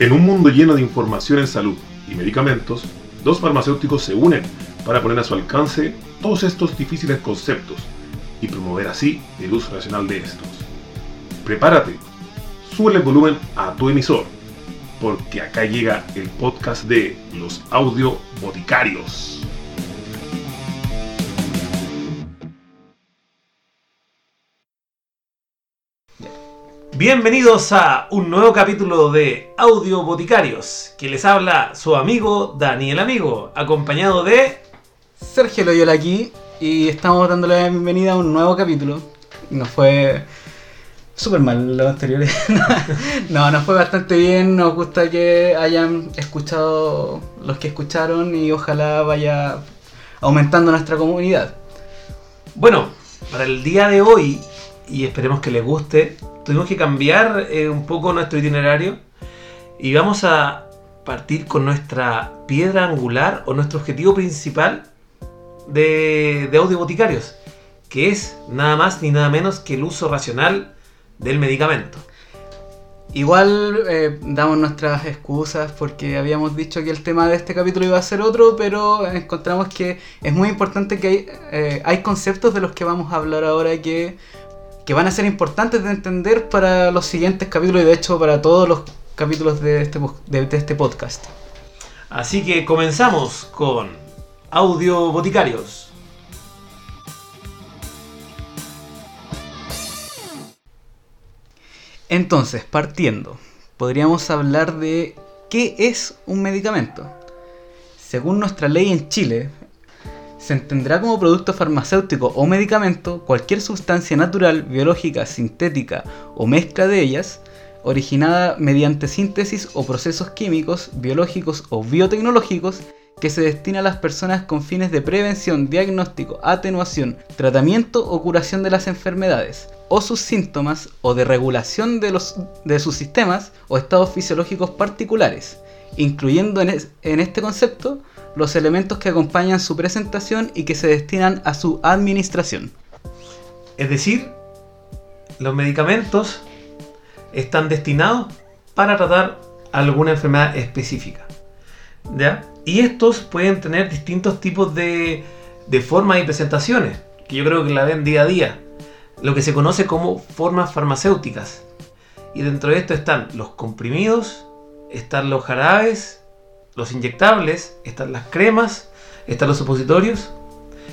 En un mundo lleno de información en salud y medicamentos, dos farmacéuticos se unen para poner a su alcance todos estos difíciles conceptos y promover así el uso racional de estos. Prepárate, sube el volumen a tu emisor, porque acá llega el podcast de los audio boticarios. Bienvenidos a un nuevo capítulo de Audio Boticarios, que les habla su amigo Daniel Amigo, acompañado de... Sergio Loyola aquí y estamos dándole la bienvenida a un nuevo capítulo. Nos fue súper mal los anteriores. no, nos fue bastante bien. Nos gusta que hayan escuchado los que escucharon y ojalá vaya aumentando nuestra comunidad. Bueno, para el día de hoy, y esperemos que les guste, tuvimos que cambiar eh, un poco nuestro itinerario y vamos a partir con nuestra piedra angular o nuestro objetivo principal de, de audio boticarios, que es nada más ni nada menos que el uso racional del medicamento. Igual eh, damos nuestras excusas porque habíamos dicho que el tema de este capítulo iba a ser otro, pero encontramos que es muy importante que hay, eh, hay conceptos de los que vamos a hablar ahora que que van a ser importantes de entender para los siguientes capítulos y de hecho para todos los capítulos de este, de, este podcast. Así que comenzamos con Audio Boticarios. Entonces, partiendo, podríamos hablar de qué es un medicamento. Según nuestra ley en Chile, se entenderá como producto farmacéutico o medicamento cualquier sustancia natural, biológica, sintética o mezcla de ellas, originada mediante síntesis o procesos químicos, biológicos o biotecnológicos, que se destina a las personas con fines de prevención, diagnóstico, atenuación, tratamiento o curación de las enfermedades, o sus síntomas, o de regulación de, los, de sus sistemas o estados fisiológicos particulares, incluyendo en, en este concepto los elementos que acompañan su presentación y que se destinan a su administración. Es decir, los medicamentos están destinados para tratar alguna enfermedad específica. ¿ya? Y estos pueden tener distintos tipos de, de formas y presentaciones, que yo creo que la ven día a día. Lo que se conoce como formas farmacéuticas. Y dentro de esto están los comprimidos, están los jarabes, los inyectables, están las cremas, están los supositorios,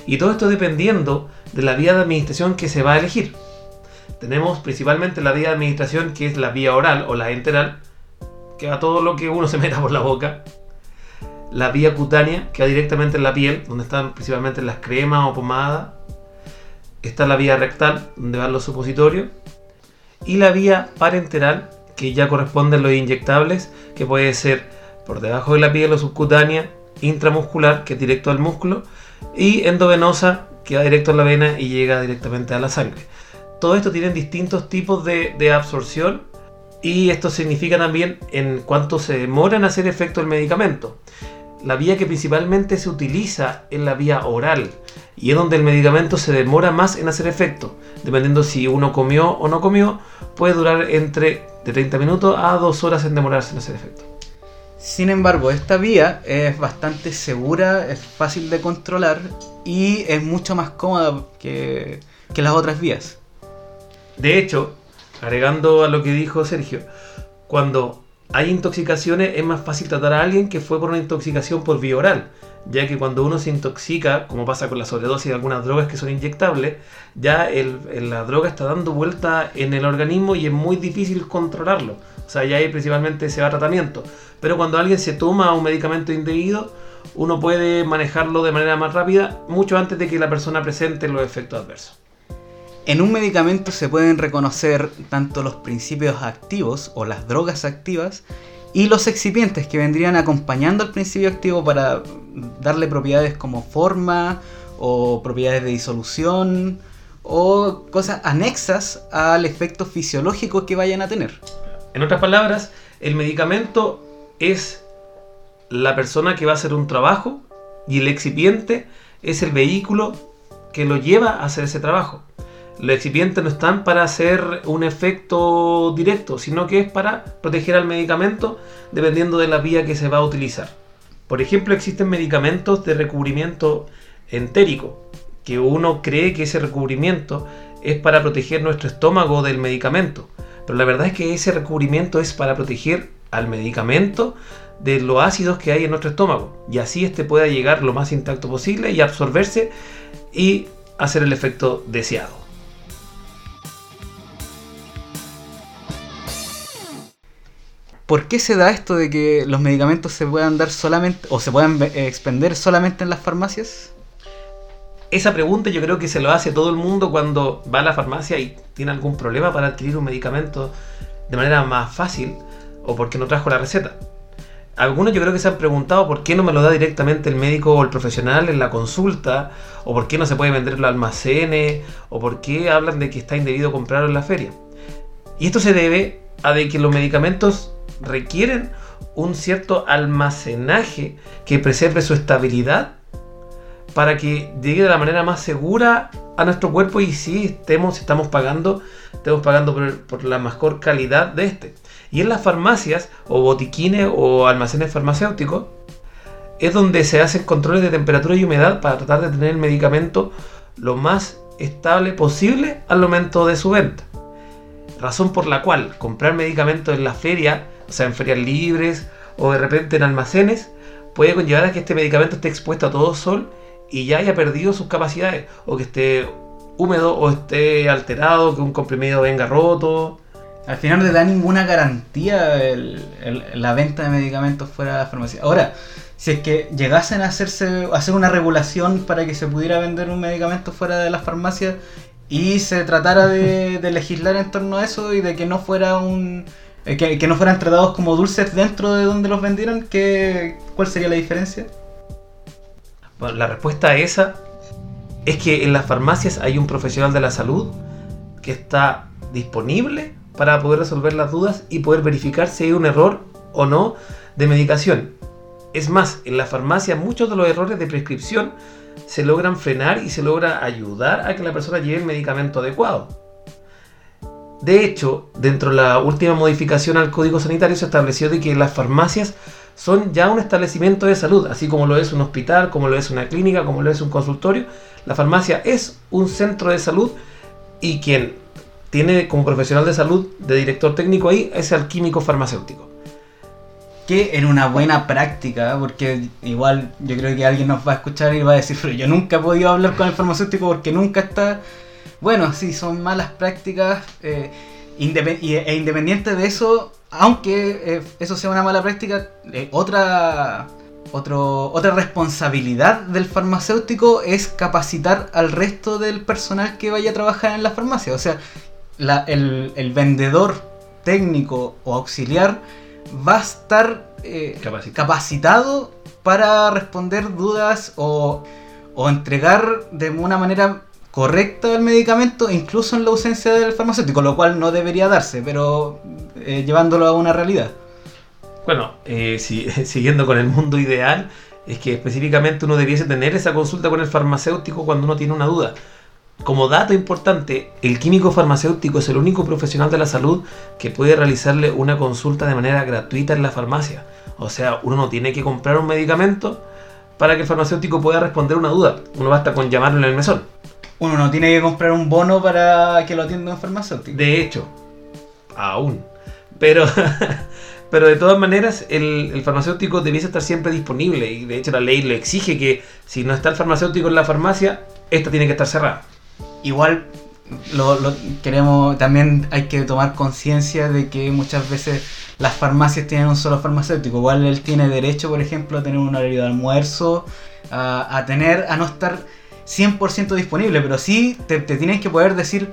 y todo esto dependiendo de la vía de administración que se va a elegir. Tenemos principalmente la vía de administración que es la vía oral o la enteral, que va todo lo que uno se meta por la boca. La vía cutánea, que va directamente en la piel, donde están principalmente las cremas o pomadas. Está la vía rectal, donde van los supositorios. Y la vía parenteral, que ya corresponde a los inyectables, que puede ser por debajo de la piel o subcutánea, intramuscular, que es directo al músculo, y endovenosa, que va directo a la vena y llega directamente a la sangre. Todo esto tiene distintos tipos de, absorción y esto significa también en cuánto se demora en hacer efecto el medicamento. La vía que principalmente se utiliza es la vía oral y es donde el medicamento se demora más en hacer efecto. Dependiendo si uno comió o no comió, puede durar entre de 30 minutos a 2 horas en demorarse en hacer efecto. Sin embargo, esta vía es bastante segura, es fácil de controlar y es mucho más cómoda que, las otras vías. De hecho, agregando a lo que dijo Sergio, cuando hay intoxicaciones es más fácil tratar a alguien que fue por una intoxicación por vía oral, ya que cuando uno se intoxica, como pasa con la sobredosis de algunas drogas que son inyectables, ya la droga está dando vuelta en el organismo y es muy difícil controlarlo. O sea, ya ahí principalmente se va a tratamiento. Pero cuando alguien se toma un medicamento indebido, uno puede manejarlo de manera más rápida, mucho antes de que la persona presente los efectos adversos. En un medicamento se pueden reconocer tanto los principios activos o las drogas activas y los excipientes que vendrían acompañando al principio activo para darle propiedades como forma o propiedades de disolución o cosas anexas al efecto fisiológico que vayan a tener. En otras palabras, el medicamento es la persona que va a hacer un trabajo y el excipiente es el vehículo que lo lleva a hacer ese trabajo. Los excipientes no están para hacer un efecto directo, sino que es para proteger al medicamento dependiendo de la vía que se va a utilizar. Por ejemplo, existen medicamentos de recubrimiento entérico, que uno cree que ese recubrimiento es para proteger nuestro estómago del medicamento. Pero la verdad es que ese recubrimiento es para proteger al medicamento de los ácidos que hay en nuestro estómago. Y así este pueda llegar lo más intacto posible y absorberse y hacer el efecto deseado. ¿Por qué se da esto de que los medicamentos se puedan dar solamente o se puedan eh, expender solamente en las farmacias? Esa pregunta yo creo que se lo hace todo el mundo cuando va a la farmacia y tiene algún problema para adquirir un medicamento de manera más fácil o porque no trajo la receta. Algunos yo creo que se han preguntado por qué no me lo da directamente el médico o el profesional en la consulta, o por qué no se puede vender en los almacenes, o por qué hablan de que está indebido comprarlo en la feria. Y esto se debe a de que los medicamentos requieren un cierto almacenaje que preserve su estabilidad para que llegue de la manera más segura a nuestro cuerpo y si estemos, estamos pagando, estemos pagando por, la mejor calidad de este. Y en las farmacias o botiquines o almacenes farmacéuticos es donde se hacen controles de temperatura y humedad para tratar de tener el medicamento lo más estable posible al momento de su venta. Razón por la cual comprar medicamentos en la feria o sea, en ferias libres o de repente en almacenes, puede conllevar a que este medicamento esté expuesto a todo sol y ya haya perdido sus capacidades, o que esté húmedo o esté alterado, que un comprimido venga roto. Al final no te da ninguna garantía la venta de medicamentos fuera de la farmacia. Ahora, si es que llegasen a hacerse hacer una regulación para que se pudiera vender un medicamento fuera de la farmacia y se tratara de legislar en torno a eso y de que no fuera un, eh, que, no fueran tratados como dulces dentro de donde los vendieran, ¿qué, ¿cuál sería la diferencia? Bueno, la respuesta a esa es que en las farmacias hay un profesional de la salud que está disponible para poder resolver las dudas y poder verificar si hay un error o no de medicación. Es más, en la farmacia muchos de los errores de prescripción se logran frenar y se logra ayudar a que la persona lleve el medicamento adecuado. De hecho, dentro de la última modificación al Código Sanitario se estableció de que las farmacias son ya un establecimiento de salud, así como lo es un hospital, como lo es una clínica, como lo es un consultorio. La farmacia es un centro de salud y quien tiene como profesional de salud, de director técnico ahí, es el químico farmacéutico. Que en una buena práctica, porque igual yo creo que alguien nos va a escuchar y va a decir, pero yo nunca he podido hablar con el farmacéutico porque nunca está bueno, sí, son malas prácticas. Eh, e independiente de eso, aunque eh, eso sea una mala práctica, eh, otra, otra responsabilidad del farmacéutico es capacitar al resto del personal que vaya a trabajar en la farmacia. O sea, el, vendedor técnico o auxiliar va a estar capacitado. para responder dudas o, o entregar de una manera correcto el medicamento, incluso en la ausencia del farmacéutico, lo cual no debería darse, pero eh, llevándolo a una realidad. Bueno, eh, siguiendo con el mundo ideal, es que específicamente uno debiese tener esa consulta con el farmacéutico cuando uno tiene una duda. Como dato importante, el químico farmacéutico es el único profesional de la salud que puede realizarle una consulta de manera gratuita en la farmacia. O sea, uno no tiene que comprar un medicamento para que el farmacéutico pueda responder una duda. Uno basta con llamarlo en el mesón uno no tiene que comprar un bono para que lo atienda un farmacéutico. De hecho, aún. Pero, pero de todas maneras, el, farmacéutico debiese estar siempre disponible. Y de hecho, la ley le exige que si no está el farmacéutico en la farmacia, esta tiene que estar cerrada. Igual, lo, queremos. También hay que tomar conciencia de que muchas veces las farmacias tienen un solo farmacéutico. Igual él tiene derecho, por ejemplo, a tener un horario de almuerzo, a, a tener, a no estar 100% disponible, pero sí te, tienes que poder decir,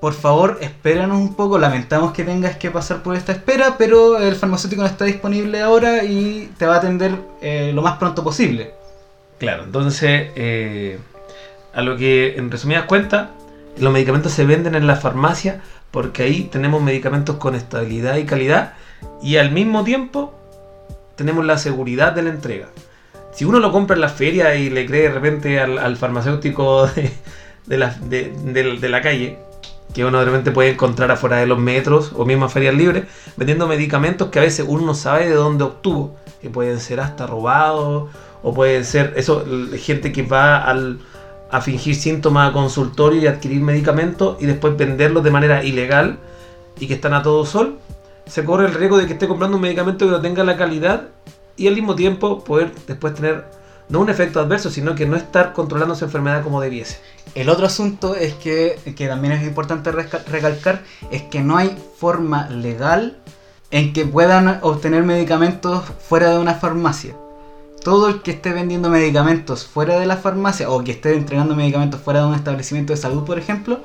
por favor, espéranos un poco, lamentamos que tengas que pasar por esta espera, pero el farmacéutico no está disponible ahora y te va a atender eh, lo más pronto posible. Claro, entonces, eh, a lo que en resumidas cuentas, los medicamentos se venden en la farmacia porque ahí tenemos medicamentos con estabilidad y calidad y al mismo tiempo tenemos la seguridad de la entrega si uno lo compra en la feria y le cree de repente al, farmacéutico de la, calle, que uno de repente puede encontrar afuera de los metros o mismas ferias libres, vendiendo medicamentos que a veces uno no sabe de dónde obtuvo, que pueden ser hasta robados, o pueden ser eso, gente que va al, a fingir síntomas a consultorio y adquirir medicamentos y después venderlos de manera ilegal y que están a todo sol, se corre el riesgo de que esté comprando un medicamento que no tenga la calidad y al mismo tiempo poder después tener no un efecto adverso, sino que no estar controlando su enfermedad como debiese. El otro asunto es que, que también es importante recalcar, es que no hay forma legal en que puedan obtener medicamentos fuera de una farmacia. Todo el que esté vendiendo medicamentos fuera de la farmacia o que esté entregando medicamentos fuera de un establecimiento de salud, por ejemplo,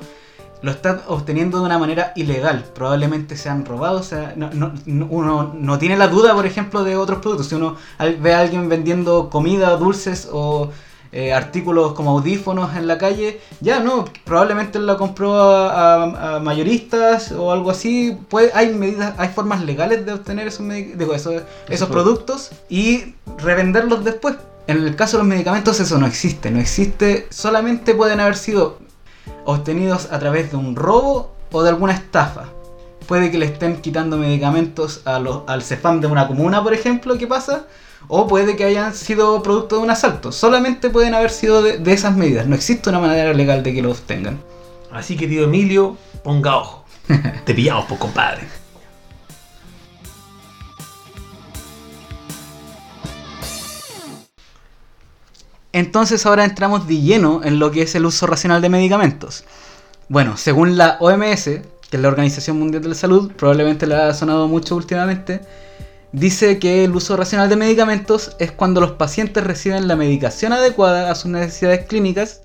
lo está obteniendo de una manera ilegal. Probablemente sean robados. o sea, no- no- no- uno no tiene la duda, por ejemplo, de otros productos. Si uno ve a alguien vendiendo comida, dulces o eh, artículos como audífonos en la calle, ya no, probablemente la compró a, a- a mayoristas o algo así. Puede, hay medidas, hay formas legales de obtener esos, digo, esos, esos productos y revenderlos después. En el caso de los medicamentos eso no existe, no existe, solamente pueden haber sido obtenidos a través de un robo o de alguna estafa. Puede que le estén quitando medicamentos a los, al CEFAM de una comuna, por ejemplo, ¿qué pasa? O puede que hayan sido producto de un asalto. Solamente pueden haber sido de, de esas medidas. No existe una manera legal de que lo obtengan. Así que tío Emilio, ponga ojo. Te pillamos, pues compadre. Entonces ahora entramos de lleno en lo que es el uso racional de medicamentos. Bueno, según la OMS, que es la Organización Mundial de la Salud, probablemente le ha sonado mucho últimamente, dice que el uso racional de medicamentos es cuando los pacientes reciben la medicación adecuada a sus necesidades clínicas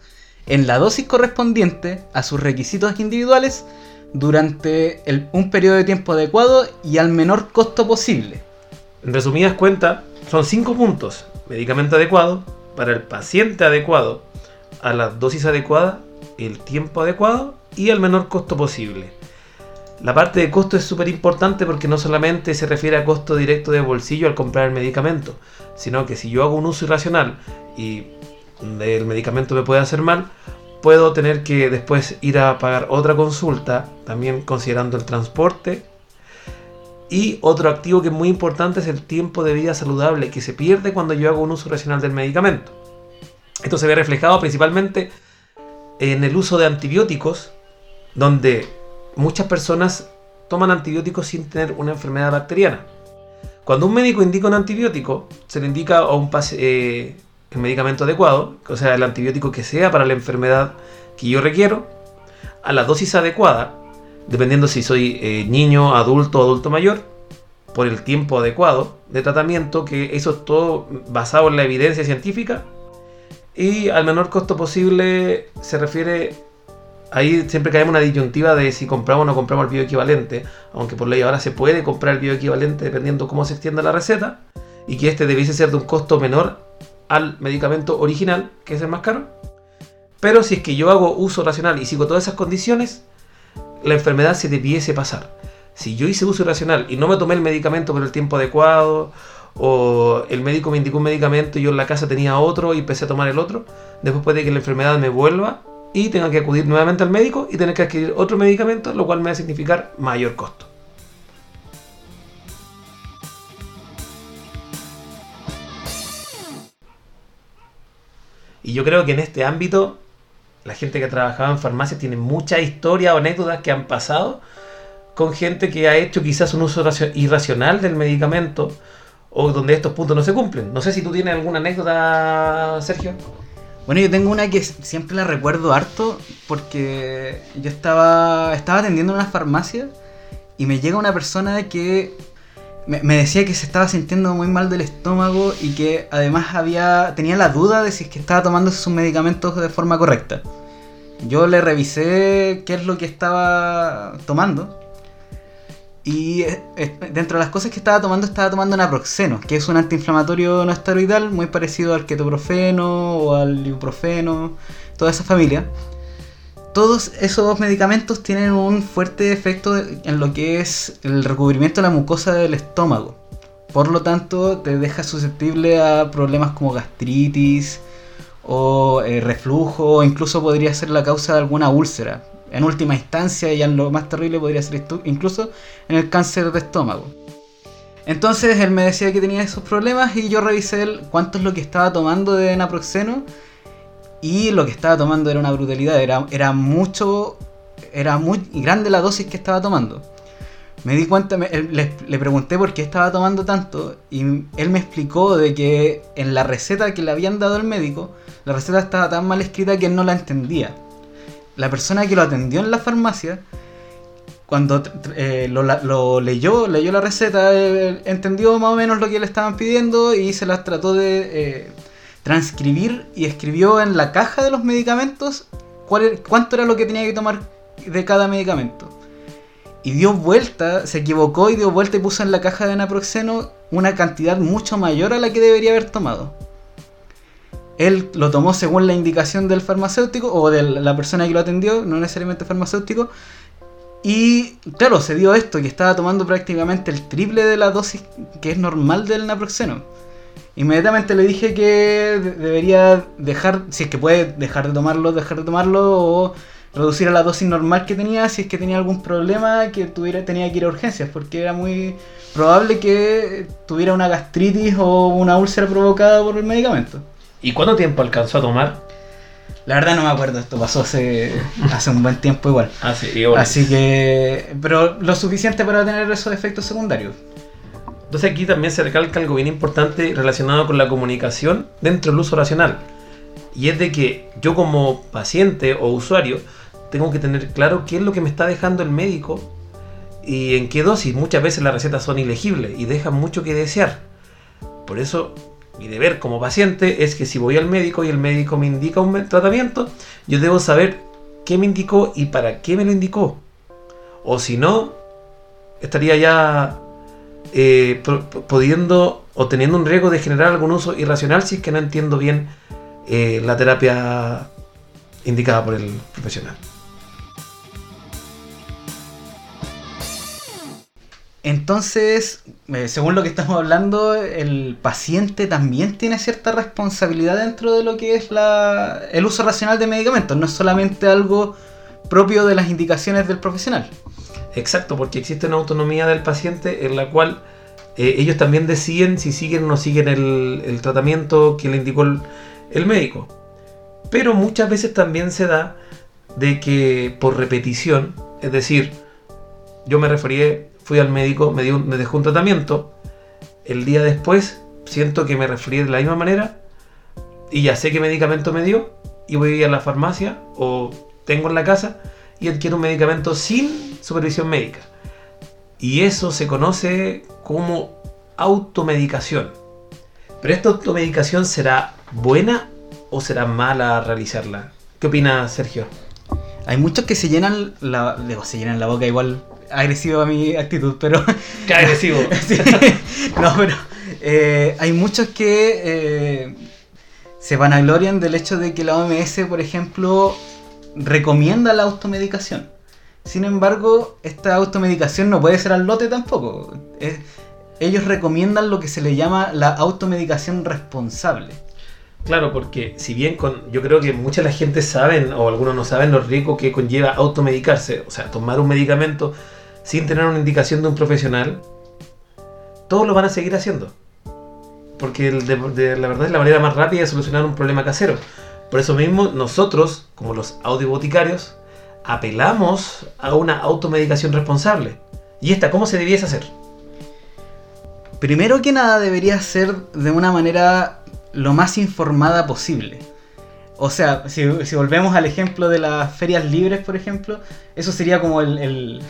en la dosis correspondiente a sus requisitos individuales durante un periodo de tiempo adecuado y al menor costo posible. En resumidas cuentas, son cinco puntos. Medicamento adecuado, para el paciente adecuado, a la dosis adecuada, el tiempo adecuado y al menor costo posible. La parte de costo es súper importante porque no solamente se refiere a costo directo de bolsillo al comprar el medicamento, sino que si yo hago un uso irracional y el medicamento me puede hacer mal, puedo tener que después ir a pagar otra consulta, también considerando el transporte y otro activo que es muy importante es el tiempo de vida saludable que se pierde cuando yo hago un uso racional del medicamento. Esto se ve reflejado principalmente en el uso de antibióticos, donde muchas personas toman antibióticos sin tener una enfermedad bacteriana. Cuando un médico indica un antibiótico, se le indica a un eh, el medicamento adecuado, o sea, el antibiótico que sea para la enfermedad que yo requiero, a la dosis adecuada, dependiendo si soy eh, niño, adulto o adulto mayor, por el tiempo adecuado de tratamiento, que eso es todo basado en la evidencia científica, y al menor costo posible se refiere, ahí siempre caemos una disyuntiva de si compramos o no compramos el bioequivalente, aunque por ley ahora se puede comprar el bioequivalente dependiendo cómo se extienda la receta, y que este debiese ser de un costo menor al medicamento original, que es el más caro. Pero si es que yo hago uso racional y sigo todas esas condiciones, la enfermedad se debiese pasar. Si yo hice uso irracional y no me tomé el medicamento por el tiempo adecuado, o el médico me indicó un medicamento y yo en la casa tenía otro y empecé a tomar el otro, después puede que la enfermedad me vuelva y tenga que acudir nuevamente al médico y tener que adquirir otro medicamento, lo cual me va a significar mayor costo. Y yo creo que en este ámbito, la gente que ha trabajado en farmacia tiene muchas historias o anécdotas que han pasado con gente que ha hecho quizás un uso racio- irracional del medicamento o donde estos puntos no se cumplen. No sé si tú tienes alguna anécdota, Sergio. Bueno, yo tengo una que siempre la recuerdo harto porque yo estaba, estaba atendiendo en una farmacia y me llega una persona que me, decía que se estaba sintiendo muy mal del estómago y que además había tenía la duda de si es que estaba tomando sus medicamentos de forma correcta. Yo le revisé qué es lo que estaba tomando y eh, dentro de las cosas que estaba tomando, estaba tomando naproxeno, que es un antiinflamatorio no esteroidal muy parecido al ketoprofeno o al ibuprofeno, toda esa familia. Todos esos medicamentos tienen un fuerte efecto en lo que es el recubrimiento de la mucosa del estómago. Por lo tanto, te deja susceptible a problemas como gastritis o eh, reflujo, o incluso podría ser la causa de alguna úlcera. En última instancia, ya en lo más terrible podría ser incluso en el cáncer de estómago. Entonces él me decía que tenía esos problemas y yo revisé cuánto es lo que estaba tomando de naproxeno y lo que estaba tomando era una brutalidad, era, mucho, era muy grande la dosis que estaba tomando. Me di cuenta, le, pregunté por qué estaba tomando tanto y él me explicó de que en la receta que le habían dado el médico, la receta estaba tan mal escrita que él no la entendía. La persona que lo atendió en la farmacia, cuando eh, lo leyó, leyó la receta, eh, entendió más o menos lo que le estaban pidiendo y se las trató de eh, transcribir y escribió en la caja de los medicamentos cuál, era- cuánto era lo que tenía que tomar de cada medicamento. Y dio vuelta, se equivocó y dio vuelta y puso en la caja de naproxeno una cantidad mucho mayor a la que debería haber tomado. Él lo tomó según la indicación del farmacéutico o de la persona que lo atendió, no necesariamente farmacéutico. Y claro, se dio esto, que estaba tomando prácticamente el triple de la dosis que es normal del naproxeno. Inmediatamente le dije que de- debería dejar, si es que puede dejar de tomarlo, dejar de tomarlo o reducir a la dosis normal que tenía si es que tenía algún problema que tuviera, tenía que ir a urgencias, porque era muy probable que tuviera una gastritis o una úlcera provocada por el medicamento. ¿Y cuánto tiempo alcanzó a tomar? La verdad no me acuerdo, esto pasó hace, hace un buen tiempo igual. Ah, sí, horas. Así que, pero lo suficiente para tener esos efectos secundarios. Entonces aquí también se recalca algo bien importante relacionado con la comunicación dentro del uso racional. Y es de que yo como paciente o usuario tengo que tener claro qué es lo que me está dejando el médico y en qué dosis. Muchas veces las recetas son ilegibles y dejan mucho que desear. Por eso mi deber como paciente es que si voy al médico y el médico me indica un tratamiento, yo debo saber qué me indicó y para qué me lo indicó. O si no, estaría ya eh, pudiendo o teniendo un riesgo de generar algún uso irracional si es que no entiendo bien eh, la terapia indicada por el profesional. Entonces, eh, según lo que estamos hablando, el paciente también tiene cierta responsabilidad dentro de lo que es la, el uso racional de medicamentos. No es solamente algo propio de las indicaciones del profesional. Exacto, porque existe una autonomía del paciente en la cual eh, ellos también deciden si siguen o no siguen el, tratamiento que le indicó el, médico. Pero muchas veces también se da de que por repetición, es decir, yo me referí, fui al médico, me, dio, me dejó un tratamiento, el día después siento que me referí de la misma manera y ya sé qué medicamento me dio y voy a la farmacia o tengo en la casa y adquiero un medicamento sin supervisión médica. Y eso se conoce como automedicación. Pero esta automedicación será buena o será mala realizarla? ¿Qué opina Sergio? Hay muchos que se llenan la, digo, se llenan la boca igual agresivo a mi actitud, pero ¡Qué agresivo! Sí. no, pero eh, hay muchos que eh, se vanaglorian del hecho de que la OMS, por ejemplo, recomienda la automedicación. Sin embargo, esta automedicación no puede ser al lote tampoco. Ellos recomiendan lo que se le llama la automedicación responsable. Claro, porque si bien con, yo creo que mucha la gente saben, o algunos no saben, lo riesgo que conlleva automedicarse, o sea, tomar un medicamento sin tener una indicación de un profesional, todos lo van a seguir haciendo. Porque la verdad es la manera más rápida de solucionar un problema casero. Por eso mismo, nosotros, como los audioboticarios, apelamos a una automedicación responsable. ¿Y esta cómo se debiese hacer? Primero que nada debería ser de una manera lo más informada posible. O sea, si, volvemos al ejemplo de las ferias libres, por ejemplo, eso sería como el,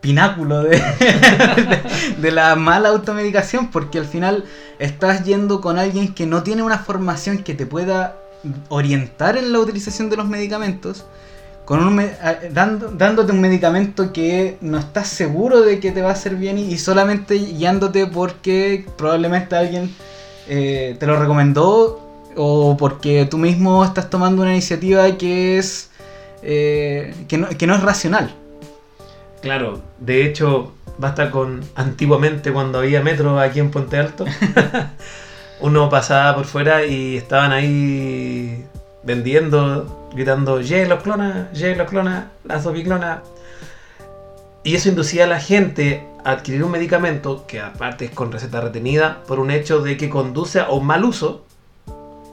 pináculo de, la mala automedicación, porque al final estás yendo con alguien que no tiene una formación que te pueda orientar en la utilización de los medicamentos, con un dando- dándote un medicamento que no estás seguro de que te va a hacer bien y, y solamente guiándote porque probablemente alguien eh, te lo recomendó o porque tú mismo estás tomando una iniciativa que es eh, que, no, que no es racional. Claro, de hecho, basta con antiguamente cuando había metro aquí en Puente Alto. uno pasaba por fuera y estaban ahí vendiendo, gritando, ¡Ye, los clonas! ¡Ye, los clonas! ¡Las clonas! Y eso inducía a la gente a adquirir un medicamento que aparte es con receta retenida por un hecho de que conduce a un mal uso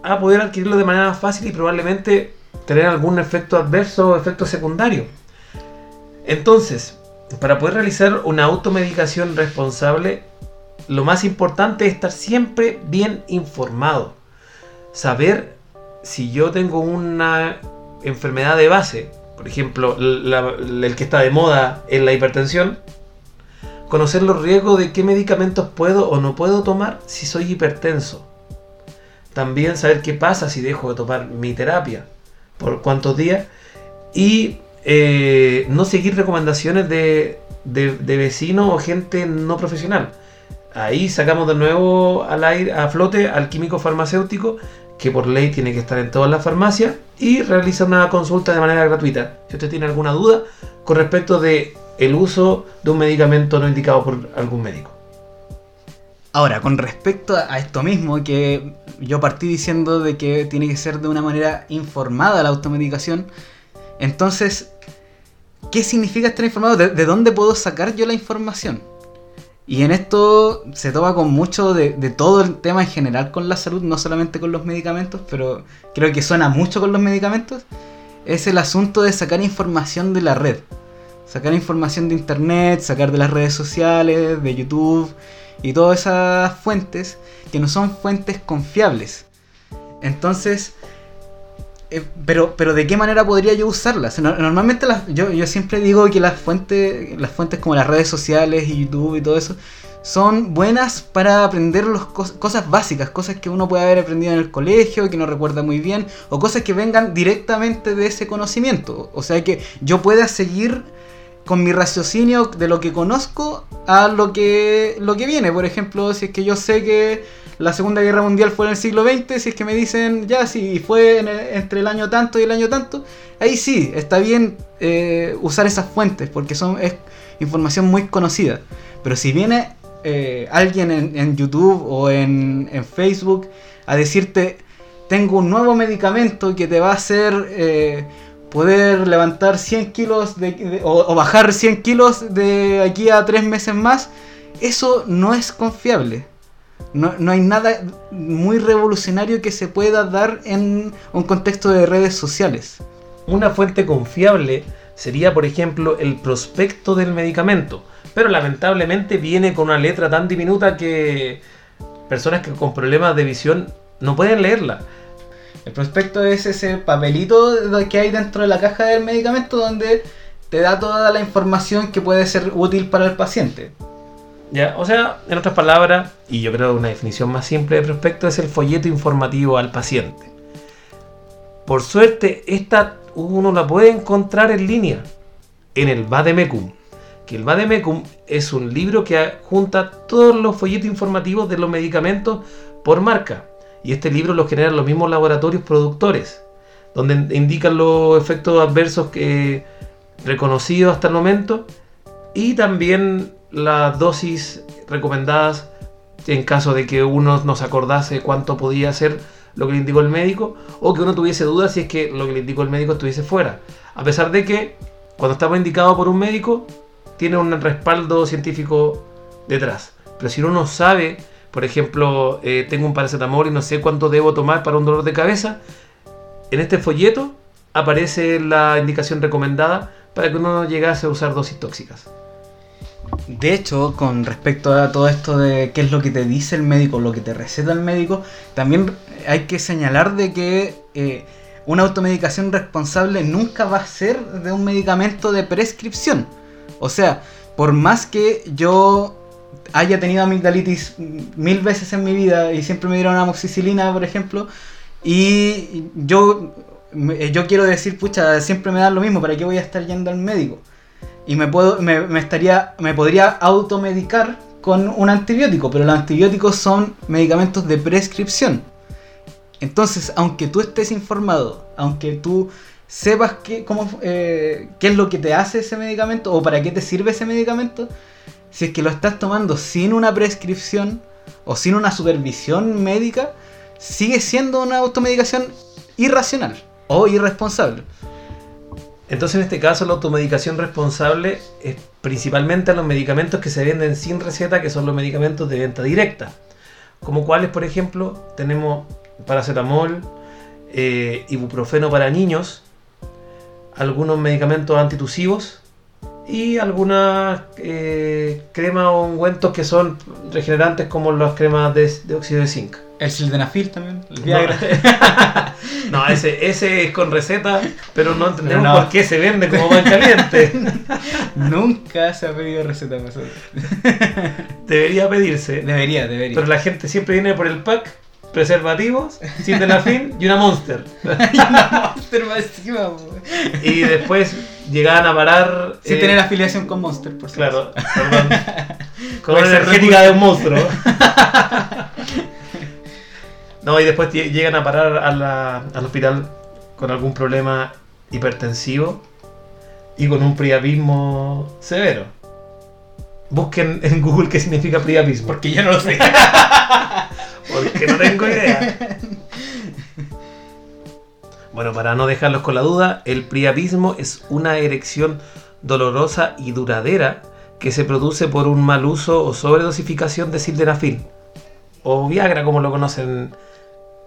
a poder adquirirlo de manera fácil y probablemente tener algún efecto adverso o efecto secundario. Entonces, para poder realizar una automedicación responsable, lo más importante es estar siempre bien informado. Saber si yo tengo una enfermedad de base, por ejemplo, el que está de moda es la hipertensión, conocer los riesgos de qué medicamentos puedo o no puedo tomar si soy hipertenso. También saber qué pasa si dejo de tomar mi terapia, por cuántos días, y eh, no seguir recomendaciones de, de vecinos o gente no profesional. Ahí sacamos de nuevo al aire, a flote al químico farmacéutico que por ley tiene que estar en todas las farmacias y realiza una consulta de manera gratuita. Si usted tiene alguna duda con respecto de el uso de un medicamento no indicado por algún médico. Ahora, con respecto a esto mismo, que yo partí diciendo de que tiene que ser de una manera informada la automedicación, entonces, ¿qué significa estar informado? ¿De, dónde puedo sacar yo la información? Y en esto se toma con mucho de, todo el tema en general con la salud, no solamente con los medicamentos, pero creo que suena mucho con los medicamentos. Es el asunto de sacar información de la red. Sacar información de internet, sacar de las redes sociales, de YouTube y todas esas fuentes que no son fuentes confiables. Entonces, eh, pero, pero ¿de qué manera podría yo usarlas? Normalmente yo, yo siempre digo que las fuentes, las fuentes como las redes sociales y YouTube y todo eso son buenas para aprender los cosas básicas, cosas que uno puede haber aprendido en el colegio, que no recuerda muy bien, o cosas que vengan directamente de ese conocimiento. O sea que yo pueda seguir con mi raciocinio de lo que conozco a lo que, lo que viene. Por ejemplo, si es que yo sé que la Segunda Guerra Mundial fue en el siglo XX, si es que me dicen, ya, si fue entre el año tanto y el año tanto, ahí sí, está bien eh, usar esas fuentes, porque son, es información muy conocida. Pero si viene eh, alguien en, YouTube o en, Facebook a decirte, tengo un nuevo medicamento que te va a hacer... Eh, poder levantar 100 kilos o, bajar 100 kilos de aquí a 3 meses más, eso no es confiable. No, no, hay nada muy revolucionario que se pueda dar en un contexto de redes sociales. Una fuente confiable sería, por ejemplo, el prospecto del medicamento, pero lamentablemente viene con una letra tan diminuta que personas con problemas de visión no pueden leerla. El prospecto es ese papelito que hay dentro de la caja del medicamento donde te da toda la información que puede ser útil para el paciente. O sea, en otras palabras, y yo creo que una definición más simple de prospecto es el folleto informativo al paciente. Por suerte, esta uno la puede encontrar en línea en el Vademecum. Que el Vademecum es un libro que junta todos los folletos informativos de los medicamentos por marca. Y este libro lo generan los mismos laboratorios productores, donde indican los efectos adversos que reconocidos hasta el momento y también las dosis recomendadas en caso de que uno no se acordase cuánto podía ser lo que le indicó el médico o que uno tuviese dudas si es que lo que le indicó el médico estuviese fuera. A pesar de que cuando estaba indicado por un médico tiene un respaldo científico detrás. Pero si uno no sabe por ejemplo, eh, tengo un paracetamol y no sé cuánto debo tomar para un dolor de cabeza, en este folleto aparece la indicación recomendada para que uno no llegase a usar dosis tóxicas. De hecho, con respecto a todo esto de qué es lo que te dice el médico, lo que te receta el médico, también hay que señalar de que eh, una automedicación responsable nunca va a ser de un medicamento de prescripción. O sea, por más que yo haya tenido amigdalitis mil veces en mi vida y siempre me dieron amoxicilina, por ejemplo, y yo, yo quiero decir, pucha, siempre me dan lo mismo, ¿para qué voy a estar yendo al médico? Y me, puedo, me, estaría, me podría automedicar con un antibiótico, pero los antibióticos son medicamentos de prescripción. Entonces, aunque tú estés informado, aunque tú sepas qué, cómo, eh, qué es lo que te hace ese medicamento o para qué te sirve ese medicamento, si es que lo estás tomando sin una prescripción o sin una supervisión médica, sigue siendo una automedicación irracional o irresponsable. Entonces en este caso la automedicación responsable es principalmente a los medicamentos que se venden sin receta, que son los medicamentos de venta directa. Como cuáles, por ejemplo, tenemos paracetamol, eh, ibuprofeno para niños, algunos medicamentos antitusivos y algunas eh, cremas o ungüentos que son regenerantes como las cremas de, de óxido de zinc. El sildenafil también, el No, Viagra. no, ese, ese es con receta, pero no entendemos Pero no. por qué se vende como pan caliente. Nunca se ha pedido receta eso. Debería pedirse, Debería, debería. pero la gente siempre viene por el pack, preservativos, sildenafil y una monster. Monster más encima, po. Y después llegaban a parar. Sin eh, tener afiliación con Monster, por si Claro, perdón. Con ser energética de un monstruo. No, y después lle- llegan a parar a la- al hospital con algún problema hipertensivo y con un priapismo severo. Busquen en Google qué significa priapismo. Porque yo no lo sé. Porque no tengo idea. Bueno, para no dejarlos con la duda, el priapismo es una erección dolorosa y duradera que se produce por un mal uso o sobredosificación de sildenafil. O Viagra, como lo conocen.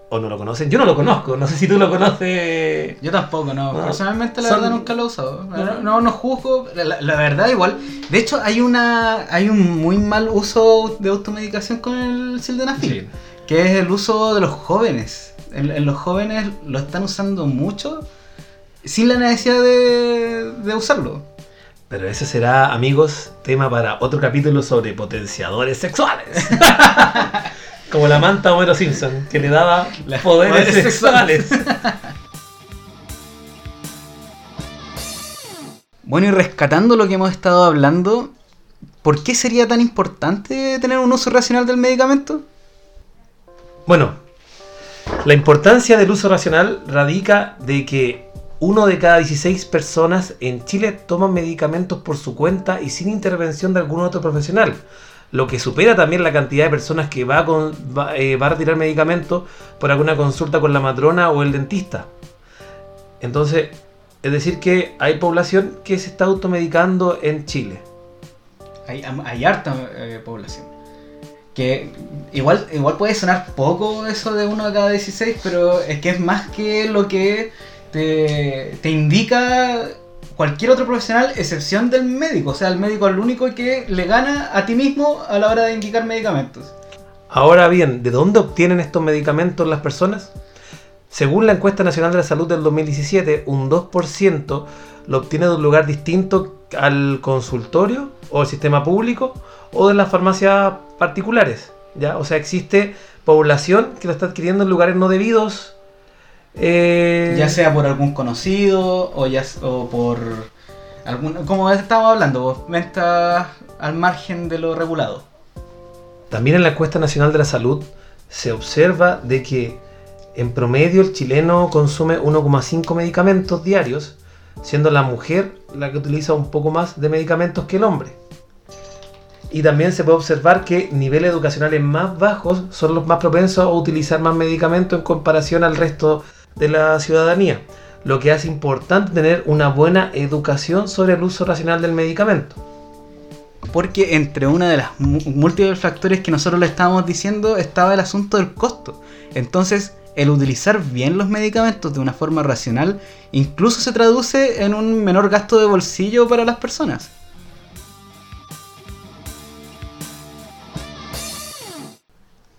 O no lo conocen. Yo no lo conozco. No sé si tú lo conoces. Yo tampoco, no. No. Personalmente, la Son- verdad, nunca lo he usado. No. No, juzgo. La, la verdad, igual. De hecho, hay una hay un muy mal uso de automedicación con el sildenafil. Que es el uso de los jóvenes. En, en los jóvenes lo están usando mucho sin la necesidad de, de usarlo. Pero ese será, amigos, tema para otro capítulo sobre potenciadores sexuales. Como la manta Homero Simpson, que le daba Las poderes, poderes sexuales. Bueno, y rescatando lo que hemos estado hablando, ¿por qué sería tan importante tener un uso racional del medicamento? Bueno, la importancia del uso racional radica de que uno de cada 16 personas en Chile toman medicamentos por su cuenta y sin intervención de algún otro profesional, lo que supera también la cantidad de personas que eh, va a retirar medicamentos por alguna consulta con la matrona o el dentista. Entonces, es decir que hay población que se está automedicando en Chile. Hay, hay harta eh, población. Que igual, igual puede sonar poco eso de uno de cada 16, pero es que es más que lo que te, te indica cualquier otro profesional, excepción del médico. O sea, el médico es el único que le gana a ti mismo a la hora de indicar medicamentos. Ahora bien, ¿de dónde obtienen estos medicamentos las personas? Según la encuesta nacional de la salud del 2017, un 2% lo obtiene de un lugar distinto al consultorio o el sistema público o de las farmacias particulares. ¿ya? O sea, existe población que lo está adquiriendo en lugares no debidos. eh, Ya sea por algún conocido o, ya, o por algún... Como estábamos hablando, venta al margen de lo regulado. También en la encuesta nacional de la salud se observa de que en promedio el chileno consume 1,5 medicamentos diarios, siendo la mujer la que utiliza un poco más de medicamentos que el hombre. Y también se puede observar que niveles educacionales más bajos son los más propensos a utilizar más medicamentos en comparación al resto de la ciudadanía, lo que hace importante tener una buena educación sobre el uso racional del medicamento. Porque entre una de las múltiples factores que nosotros le estábamos diciendo estaba el asunto del costo. Entonces, el utilizar bien los medicamentos de una forma racional incluso se traduce en un menor gasto de bolsillo para las personas.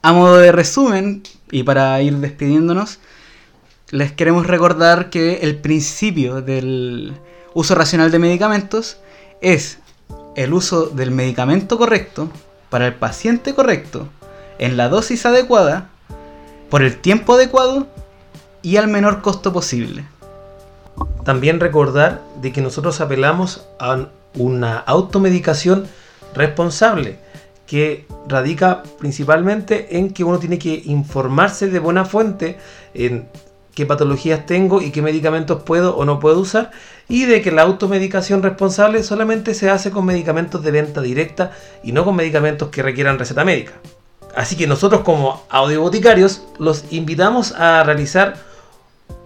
A modo de resumen, y para ir despidiéndonos, les queremos recordar que el principio del uso racional de medicamentos es el uso del medicamento correcto para el paciente correcto en la dosis adecuada por el tiempo adecuado y al menor costo posible. También recordar de que nosotros apelamos a una automedicación responsable que radica principalmente en que uno tiene que informarse de buena fuente en qué patologías tengo y qué medicamentos puedo o no puedo usar y de que la automedicación responsable solamente se hace con medicamentos de venta directa y no con medicamentos que requieran receta médica. Así que nosotros como audioboticarios los invitamos a realizar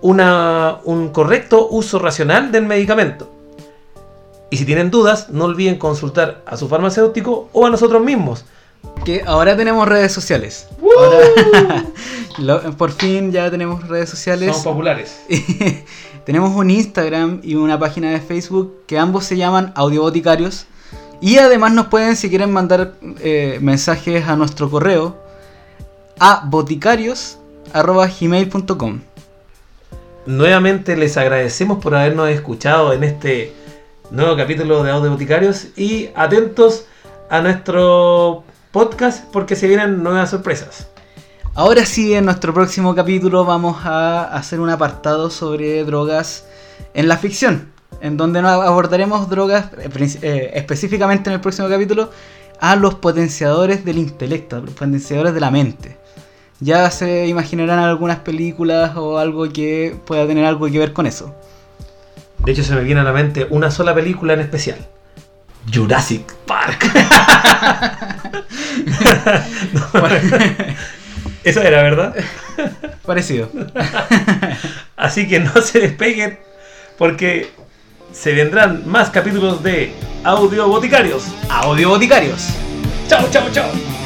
una- un correcto uso racional del medicamento. Y si tienen dudas, no olviden consultar a su farmacéutico o a nosotros mismos. Que ahora tenemos redes sociales. Ahora- Lo- por fin ya tenemos redes sociales. Somos populares. tenemos un Instagram y una página de Facebook que ambos se llaman Audioboticarios. Y además nos pueden, si quieren, mandar eh, mensajes a nuestro correo a boticarios.gmail.com. Nuevamente les agradecemos por habernos escuchado en este nuevo capítulo de Audio Boticarios y atentos a nuestro podcast porque se vienen nuevas sorpresas. Ahora sí, en nuestro próximo capítulo vamos a hacer un apartado sobre drogas en la ficción, en donde nos abordaremos drogas eh, eh, específicamente en el próximo capítulo a los potenciadores del intelecto, a los potenciadores de la mente. Ya se imaginarán algunas películas o algo que pueda tener algo que ver con eso. De hecho se me viene a la mente una sola película en especial. Jurassic Park. No, Esa era, ¿verdad? Parecido. Así que no se despeguen porque se vendrán más capítulos de Audio Boticarios. Audioboticarios. Chao, chao, chao.